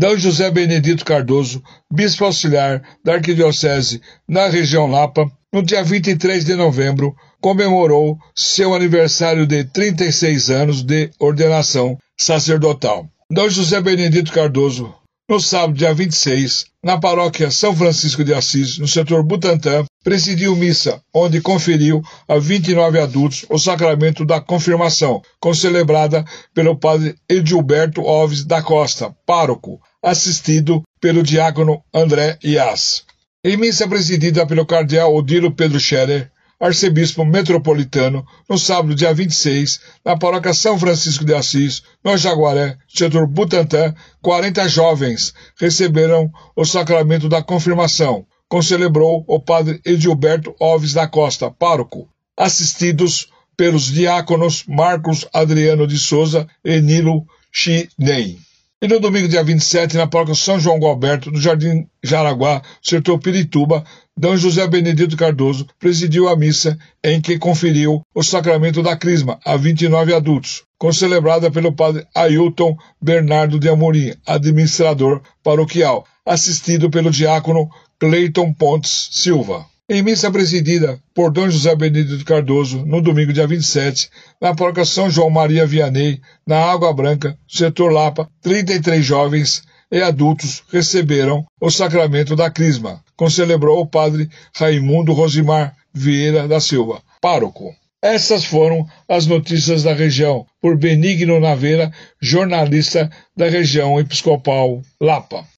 D. José Benedito Cardoso, bispo auxiliar da Arquidiocese na região Lapa, no dia 23 de novembro, comemorou seu aniversário de 36 anos de ordenação sacerdotal. D. José Benedito Cardoso, no sábado, dia 26, na paróquia São Francisco de Assis, no setor Butantã, presidiu missa, onde conferiu a 29 adultos o sacramento da confirmação, concelebrada pelo padre Edilberto Alves da Costa, pároco, assistido pelo diácono André Ias. Em missa presidida pelo cardeal Odilo Pedro Scherer, arcebispo metropolitano, no sábado, dia 26, na paróquia São Francisco de Assis, no Jaguaré, setor Butantã, 40 jovens receberam o sacramento da confirmação, concelebrou o padre Edilberto Alves da Costa, pároco, assistidos pelos diáconos Marcos Adriano de Souza e Nilo Chinei. E no domingo, dia 27, na paróquia São João Galberto, no Jardim Jaraguá, setor Pirituba, D. José Benedito Cardoso presidiu a missa em que conferiu o sacramento da Crisma a 29 adultos, concelebrada pelo padre Ailton Bernardo de Amorim, administrador paroquial, assistido pelo diácono Cleiton Pontes Silva. Em missa presidida por D. José Benedito Cardoso, no domingo, dia 27, na paróquia São João Maria Vianney, na Água Branca, setor Lapa, 33 jovens e adultos receberam o sacramento da Crisma, concelebrou o padre Raimundo Rosimar Vieira da Silva, pároco. Essas foram as notícias da região, por Benigno Naveira, jornalista da região episcopal Lapa.